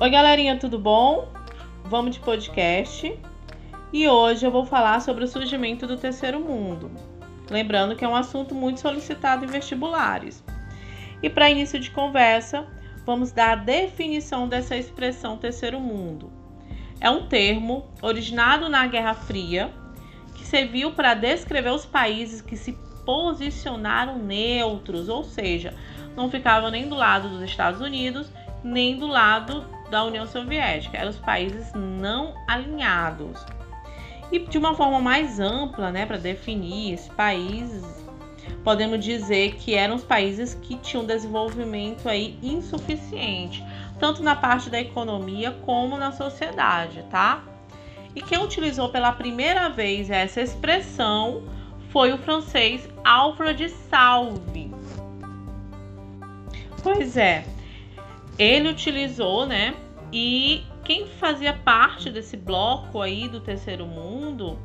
Oi, galerinha, tudo bom? Vamos de podcast. E hoje eu vou falar sobre o surgimento do terceiro mundo. Lembrando que é um assunto muito solicitado em vestibulares. E para início de conversa, vamos dar a definição dessa expressão terceiro mundo. É um termo originado na Guerra Fria que serviu para descrever os países que se posicionaram neutros, ou seja, não ficavam nem do lado dos Estados Unidos, nem do lado da União Soviética, eram os países não alinhados. E de uma forma mais ampla, né, para definir esses países, podemos dizer que eram os países que tinham desenvolvimento aí insuficiente, tanto na parte da economia como na sociedade, tá? E quem utilizou pela primeira vez essa expressão foi o francês Alfred Salvi. Pois é, ele utilizou, né? E quem fazia parte desse bloco aí do terceiro mundo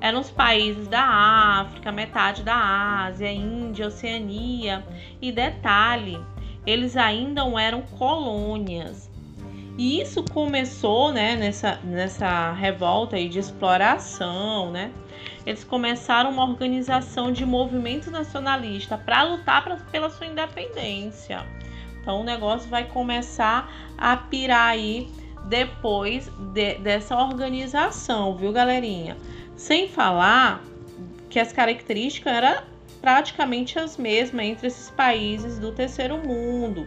eram os países da África, metade da Ásia, Índia, Oceania. E detalhe, eles ainda não eram colônias. E isso começou, né, nessa, nessa revolta aí de exploração, né? Eles começaram uma organização de movimento nacionalista para lutar pra, pela sua independência. Então o negócio vai começar a pirar aí depois de, dessa organização, viu, galerinha? Sem falar que as características eram praticamente as mesmas entre esses países do terceiro mundo.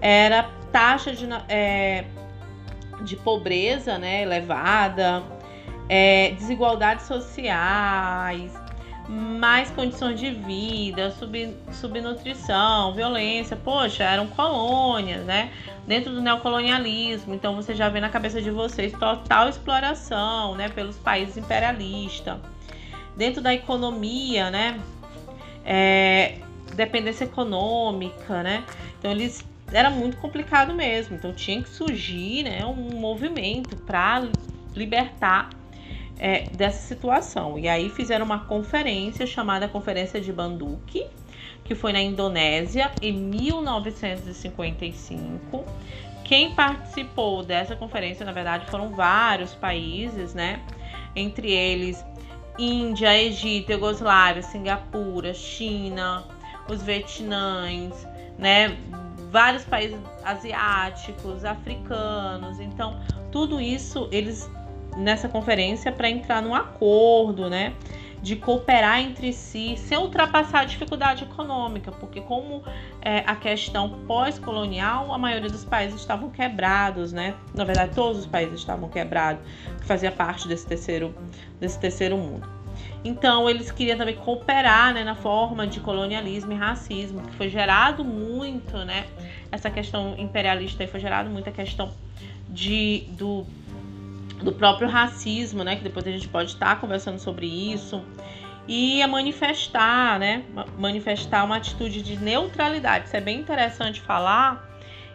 Era taxa de, é, de pobreza né, elevada, é, desigualdades sociais, mais condições de vida, sub, subnutrição, violência. Poxa, eram colônias, né? Dentro do neocolonialismo. Então você já vê na cabeça de vocês total exploração, né? Pelos países imperialistas. Dentro da economia, né? É, dependência econômica, né? Então eles era muito complicado mesmo. Então tinha que surgir, né? Um movimento para libertar é, dessa situação. E aí fizeram uma conferência chamada Conferência de Banduki, que foi na Indonésia em 1955. Quem participou dessa conferência, na verdade, foram vários países, né? Entre eles Índia, Egito, Iugoslávia, Singapura, China, os Vietnãs, né? Vários países asiáticos, africanos. Então, tudo isso eles nessa conferência para entrar num acordo, né? De cooperar entre si sem ultrapassar a dificuldade econômica, porque, como é, a questão pós-colonial, a maioria dos países estavam quebrados, né? Na verdade, todos os países estavam quebrados, que fazia parte desse terceiro, desse terceiro mundo. Então, eles queriam também cooperar né, na forma de colonialismo e racismo, que foi gerado muito, né? Essa questão imperialista foi gerado muito a questão de, do do próprio racismo, né? Que depois a gente pode estar conversando sobre isso. E a manifestar, né? Manifestar uma atitude de neutralidade. Isso é bem interessante falar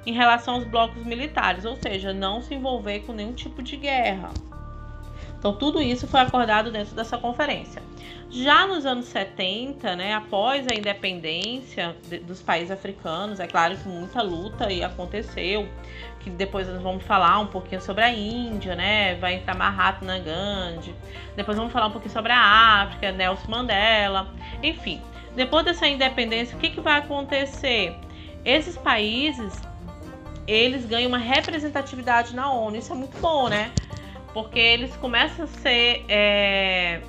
em relação aos blocos militares, ou seja, não se envolver com nenhum tipo de guerra. Então, tudo isso foi acordado dentro dessa conferência. Já nos anos 70, né, após a independência de, dos países africanos, é claro que muita luta aí aconteceu, que depois nós vamos falar um pouquinho sobre a Índia, né, vai entrar Mahatma Gandhi, depois vamos falar um pouquinho sobre a África, Nelson Mandela, enfim. Depois dessa independência, o que, que vai acontecer? Esses países, eles ganham uma representatividade na ONU, isso é muito bom, né? Porque eles começam a ser... É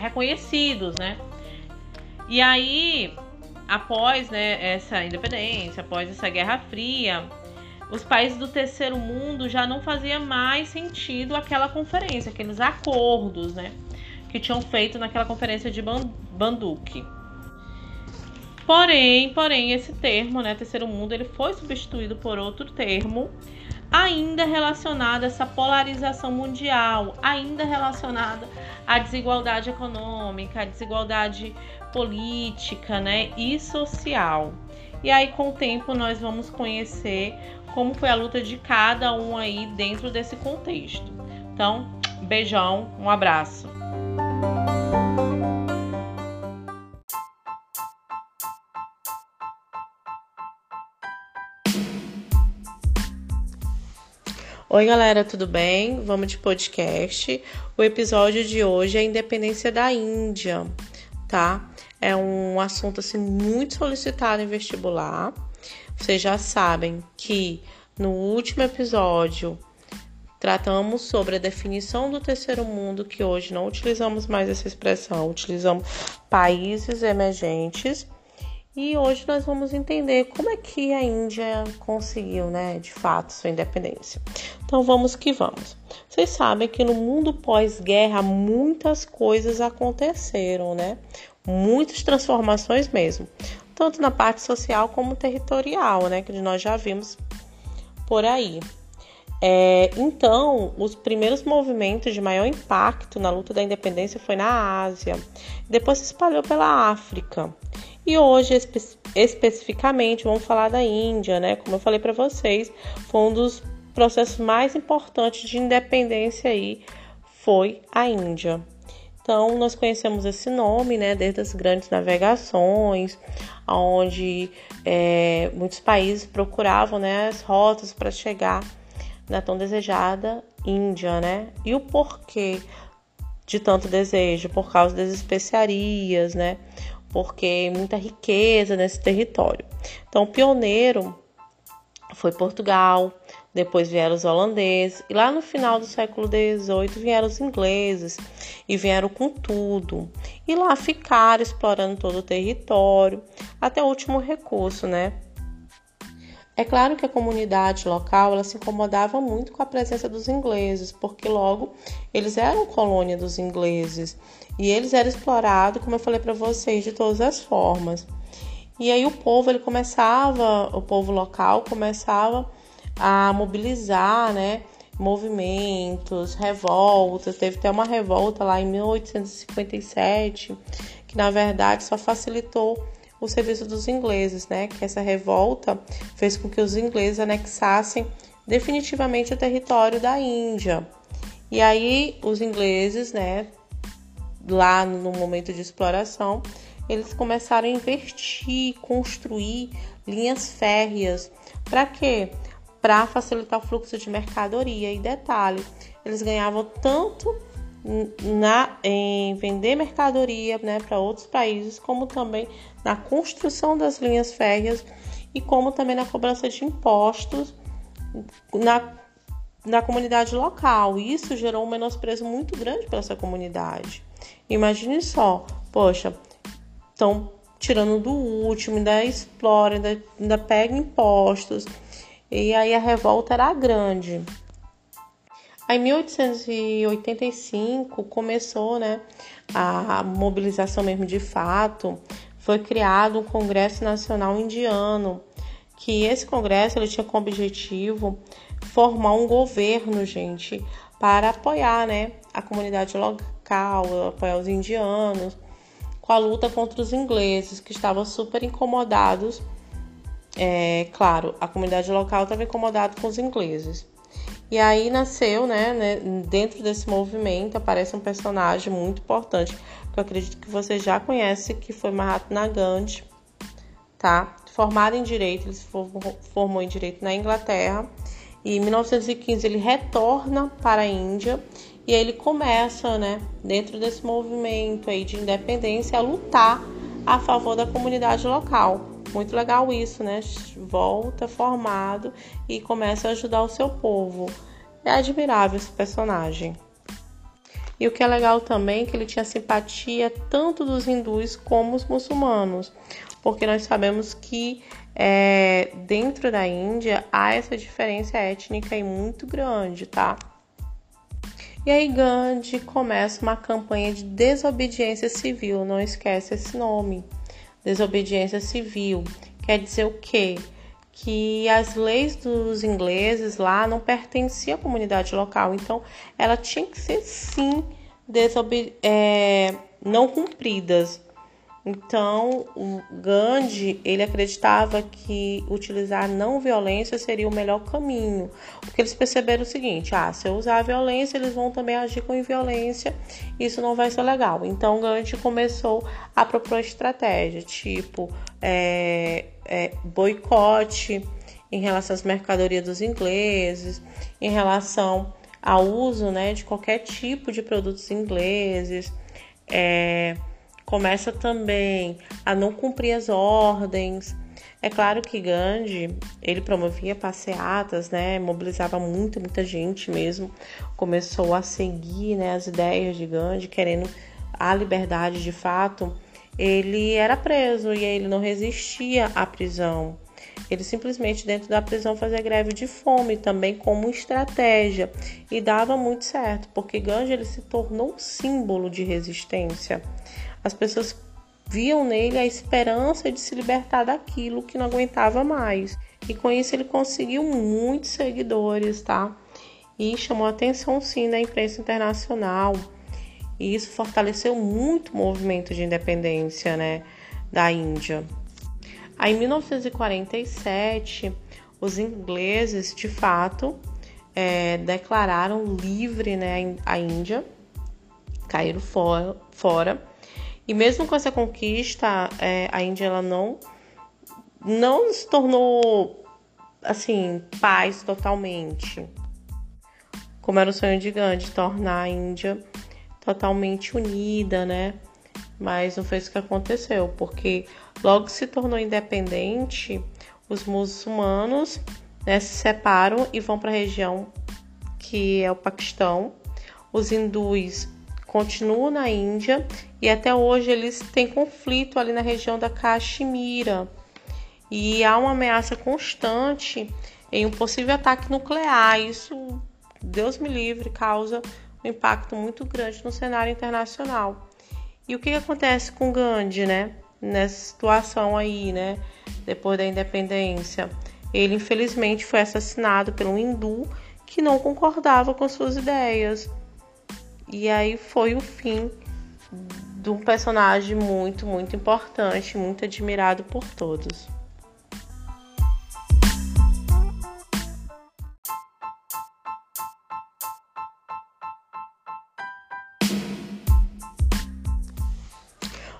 reconhecidos, né? E aí, após né, essa independência, após essa Guerra Fria, os países do terceiro mundo já não fazia mais sentido aquela conferência, aqueles acordos, né, que tinham feito naquela conferência de Banduque. Porém, porém, esse termo, né, terceiro mundo, ele foi substituído por outro termo ainda relacionada a essa polarização mundial, ainda relacionada à desigualdade econômica, à desigualdade política né, e social. E aí, com o tempo, nós vamos conhecer como foi a luta de cada um aí dentro desse contexto. Então, beijão, um abraço. Oi, galera, tudo bem? Vamos de podcast. O episódio de hoje é a independência da Índia, tá? É um assunto assim muito solicitado em vestibular. Vocês já sabem que no último episódio tratamos sobre a definição do terceiro mundo, que hoje não utilizamos mais essa expressão, utilizamos países emergentes. E hoje nós vamos entender como é que a Índia conseguiu, né, de fato, sua independência. Então vamos que vamos. Vocês sabem que no mundo pós-guerra muitas coisas aconteceram, né? Muitas transformações mesmo, tanto na parte social como territorial, né, que nós já vimos por aí. É, então, os primeiros movimentos de maior impacto na luta da independência foi na Ásia, depois se espalhou pela África. E hoje, espe especificamente, vamos falar da Índia, né? Como eu falei para vocês, foi um dos processos mais importantes de independência aí, foi a Índia. Então, nós conhecemos esse nome, né, desde as grandes navegações, onde é, muitos países procuravam né, as rotas para chegar na tão desejada Índia, né? E o porquê de tanto desejo? Por causa das especiarias, né? Porque muita riqueza nesse território. Então, o pioneiro foi Portugal, depois vieram os holandeses, e lá no final do século XVIII vieram os ingleses e vieram com tudo. E lá ficaram explorando todo o território, até o último recurso, né? É claro que a comunidade local ela se incomodava muito com a presença dos ingleses, porque logo eles eram colônia dos ingleses e eles eram explorados, como eu falei para vocês, de todas as formas. E aí o povo ele começava, o povo local começava a mobilizar, né, movimentos, revoltas. Teve até uma revolta lá em 1857 que na verdade só facilitou o serviço dos ingleses, né? Que essa revolta fez com que os ingleses anexassem definitivamente o território da Índia. E aí os ingleses, né, lá no momento de exploração, eles começaram a investir, construir linhas férreas. Para quê? Para facilitar o fluxo de mercadoria. E detalhe, eles ganhavam tanto na, em vender mercadoria né, para outros países, como também na construção das linhas férreas e como também na cobrança de impostos na, na comunidade local. Isso gerou um menosprezo muito grande para essa comunidade. Imagine só, poxa, estão tirando do último, ainda explora, ainda, ainda pega impostos. E aí a revolta era grande. Aí, em 1885 começou né, a mobilização mesmo de fato. Foi criado o Congresso Nacional Indiano, que esse congresso ele tinha como objetivo formar um governo, gente, para apoiar né, a comunidade local, apoiar os indianos, com a luta contra os ingleses, que estavam super incomodados. É, claro, a comunidade local estava incomodada com os ingleses. E aí nasceu, né, né, dentro desse movimento aparece um personagem muito importante, que eu acredito que você já conhece, que foi Mahatma Gandhi, tá? Formado em Direito, ele se formou em Direito na Inglaterra, e em 1915 ele retorna para a Índia, e aí ele começa, né, dentro desse movimento aí de independência, a lutar a favor da comunidade local. Muito legal isso, né? Volta formado e começa a ajudar o seu povo. É admirável esse personagem. E o que é legal também é que ele tinha simpatia tanto dos hindus como os muçulmanos, porque nós sabemos que é, dentro da Índia há essa diferença étnica e muito grande, tá? E aí Gandhi começa uma campanha de desobediência civil, não esquece esse nome desobediência civil. Quer dizer o quê? Que as leis dos ingleses lá não pertenciam à comunidade local, então ela tinha que ser sim é, não cumpridas. Então, o Gandhi, ele acreditava que utilizar não violência seria o melhor caminho, porque eles perceberam o seguinte: ah, se eu usar a violência, eles vão também agir com violência, isso não vai ser legal. Então, Gandhi começou a propor estratégia, tipo é, é, boicote, em relação às mercadorias dos ingleses, em relação ao uso né, de qualquer tipo de produtos ingleses. É, começa também a não cumprir as ordens. É claro que Gandhi, ele promovia passeatas, né, mobilizava muito, muita gente mesmo, começou a seguir, né, as ideias de Gandhi, querendo a liberdade de fato. Ele era preso e ele não resistia à prisão. Ele simplesmente dentro da prisão fazia greve de fome também como estratégia e dava muito certo, porque Gandhi ele se tornou um símbolo de resistência. As pessoas viam nele a esperança de se libertar daquilo que não aguentava mais. E com isso ele conseguiu muitos seguidores, tá? E chamou atenção sim da imprensa internacional. E isso fortaleceu muito o movimento de independência, né, da Índia. Aí, em 1947, os ingleses, de fato, é, declararam livre né, a Índia, caíram fora, fora. E mesmo com essa conquista, é, a Índia ela não, não se tornou assim paz totalmente, como era o sonho de Gandhi, tornar a Índia totalmente unida, né? Mas não foi isso que aconteceu, porque logo que se tornou independente, os muçulmanos né, se separam e vão para a região que é o Paquistão. Os hindus continuam na Índia e até hoje eles têm conflito ali na região da Caxemira. E há uma ameaça constante em um possível ataque nuclear. Isso, Deus me livre, causa um impacto muito grande no cenário internacional. E o que, acontece com Gandhi, né? Nessa situação aí, né? Depois da independência. Ele, infelizmente, foi assassinado por um hindu que não concordava com suas ideias. E aí foi o fim de um personagem muito, muito importante, muito admirado por todos.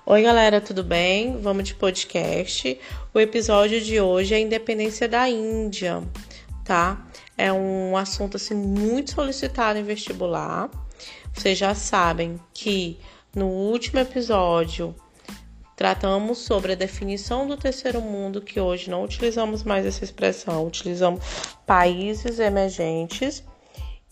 Oi, galera, tudo bem? Vamos de podcast. O episódio de hoje é a independência da Índia, tá? É um assunto assim muito solicitado em vestibular. Vocês já sabem que no último episódio tratamos sobre a definição do terceiro mundo, que hoje não utilizamos mais essa expressão, utilizamos países emergentes.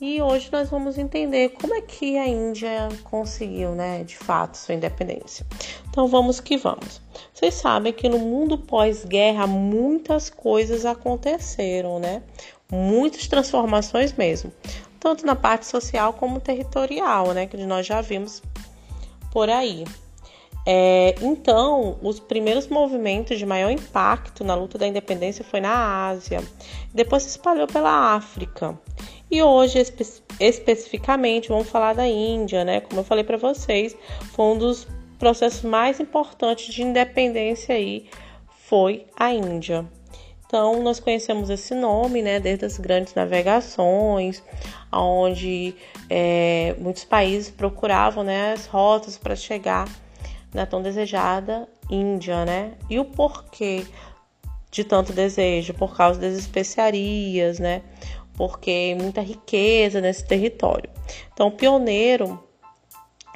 E hoje nós vamos entender como é que a Índia conseguiu, né, de fato, sua independência. Então vamos que vamos. Vocês sabem que no mundo pós-guerra muitas coisas aconteceram, né? Muitas transformações mesmo, tanto na parte social como territorial, né, que nós já vimos por aí. É, então, os primeiros movimentos de maior impacto na luta da independência foi na Ásia, depois se espalhou pela África. E hoje, espe especificamente, vamos falar da Índia, né? Como eu falei para vocês, foi um dos processos mais importantes de independência aí, foi a Índia. Então, nós conhecemos esse nome, né, desde as grandes navegações, onde é, muitos países procuravam né, as rotas para chegar na tão desejada Índia, né? E o porquê de tanto desejo? Por causa das especiarias, né? porque muita riqueza nesse território. Então, o pioneiro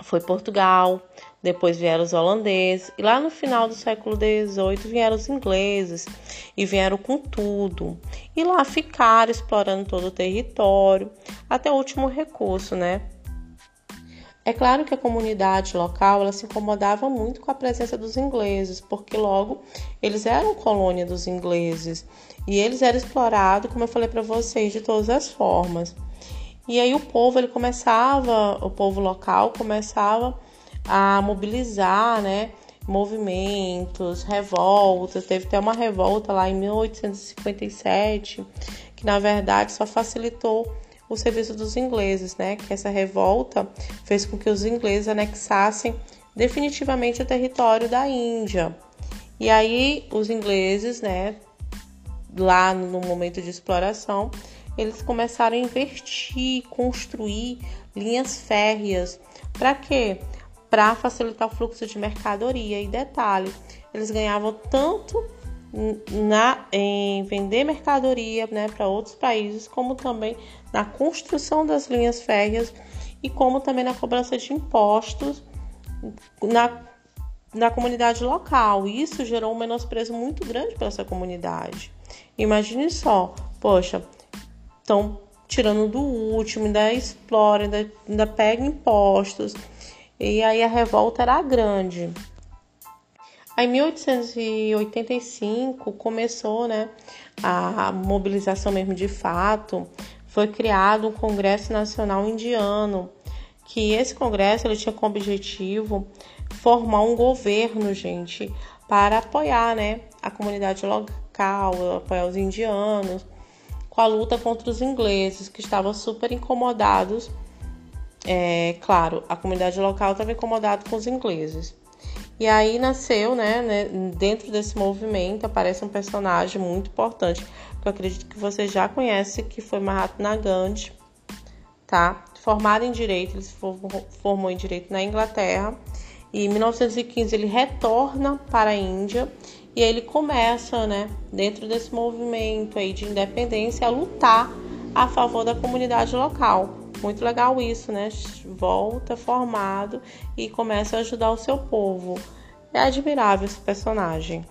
foi Portugal, depois vieram os holandeses, e lá no final do século XVIII vieram os ingleses e vieram com tudo. E lá ficaram explorando todo o território, até o último recurso, né? É claro que a comunidade local ela se incomodava muito com a presença dos ingleses, porque logo eles eram colônia dos ingleses e eles eram explorados, como eu falei para vocês, de todas as formas. E aí o povo ele começava, o povo local começava a mobilizar, né, movimentos, revoltas. Teve até uma revolta lá em 1857 que na verdade só facilitou o serviço dos ingleses, né? Que essa revolta fez com que os ingleses anexassem definitivamente o território da Índia. E aí os ingleses, né, lá no momento de exploração, eles começaram a investir, construir linhas férreas. Para quê? Para facilitar o fluxo de mercadoria. E detalhe, eles ganhavam tanto na, em vender mercadoria né, para outros países, como também na construção das linhas férreas e como também na cobrança de impostos na, na comunidade local. Isso gerou um menosprezo muito grande para essa comunidade. Imagine só, poxa, estão tirando do último, ainda explora, ainda, ainda pega impostos. E aí a revolta era grande. Em 1885 começou, né, a mobilização mesmo de fato. Foi criado um Congresso Nacional Indiano, que esse congresso ele tinha como objetivo formar um governo, gente, para apoiar, né, a comunidade local, apoiar os indianos, com a luta contra os ingleses, que estavam super incomodados. É, claro, a comunidade local estava incomodada com os ingleses. E aí nasceu, né, né, dentro desse movimento, aparece um personagem muito importante, que eu acredito que você já conhece, que foi Mahatma Gandhi, tá? Formado em Direito, ele se formou em Direito na Inglaterra, e em 1915 ele retorna para a Índia e aí ele começa, né, dentro desse movimento aí de independência, a lutar a favor da comunidade local. Muito legal isso, né? Volta formado e começa a ajudar o seu povo. É admirável esse personagem.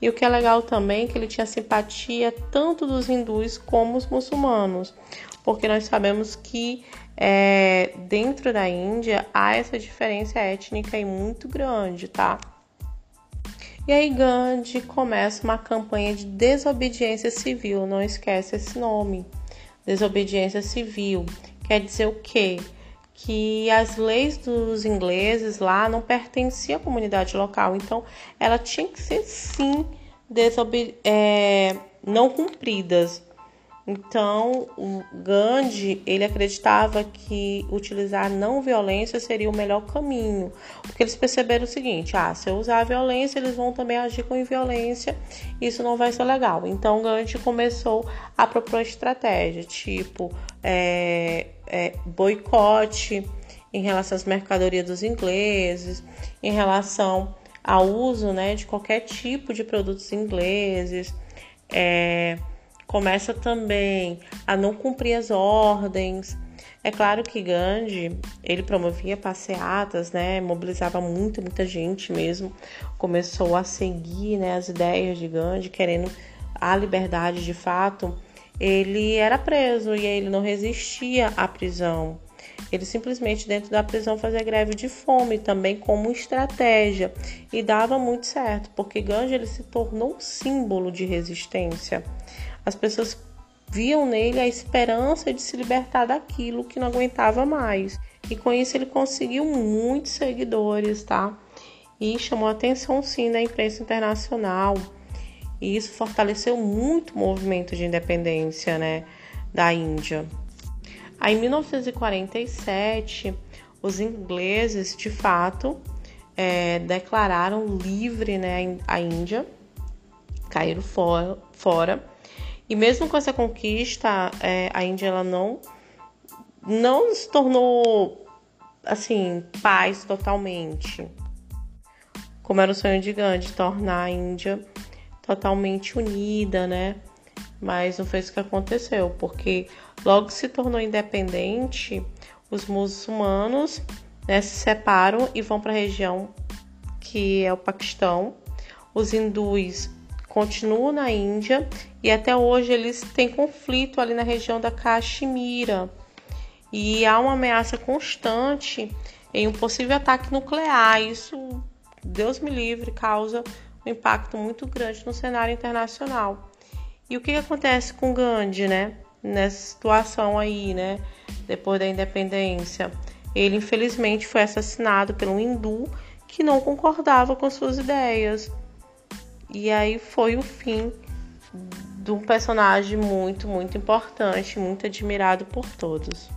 E o que é legal também é que ele tinha simpatia tanto dos hindus como os muçulmanos, porque nós sabemos que é, dentro da Índia há essa diferença étnica e muito grande, tá? E aí Gandhi começa uma campanha de desobediência civil, não esquece esse nome. Desobediência civil quer dizer o quê? Que as leis dos ingleses lá não pertenciam à comunidade local, então ela tinha que ser sim é, não cumpridas. Então, o Gandhi, ele acreditava que utilizar não violência seria o melhor caminho, porque eles perceberam o seguinte: ah, se eu usar a violência, eles vão também agir com violência, isso não vai ser legal. Então, Gandhi começou a propor estratégia, tipo é, é, boicote em relação às mercadorias dos ingleses, em relação ao uso, né, de qualquer tipo de produtos ingleses. É, começa também a não cumprir as ordens. É claro que Gandhi, ele promovia passeatas, né, mobilizava muito, muita gente mesmo, começou a seguir, né, as ideias de Gandhi, querendo a liberdade de fato. Ele era preso e ele não resistia à prisão. Ele simplesmente dentro da prisão fazia greve de fome também como estratégia e dava muito certo, porque Gandhi ele se tornou um símbolo de resistência. As pessoas viam nele a esperança de se libertar daquilo que não aguentava mais. E com isso ele conseguiu muitos seguidores, tá? E chamou atenção sim da imprensa internacional. E isso fortaleceu muito o movimento de independência, né, da Índia. Aí, em 1947, os ingleses, de fato, é, declararam livre né, a Índia, caíram fora, fora e mesmo com essa conquista, é, a Índia ela não, não se tornou assim paz totalmente. Como era o sonho de Gandhi, tornar a Índia totalmente unida, né? Mas não foi isso que aconteceu, porque logo que se tornou independente, os muçulmanos né, se separam e vão para a região que é o Paquistão. Os hindus continuam na Índia e até hoje eles têm conflito ali na região da Caxemira. E há uma ameaça constante em um possível ataque nuclear. Isso, Deus me livre, causa um impacto muito grande no cenário internacional. E o que, acontece com Gandhi, né? Nessa situação aí, né? Depois da independência. Ele, infelizmente, foi assassinado um hindu que não concordava com suas ideias. E aí foi o fim de um personagem muito, muito importante, muito admirado por todos.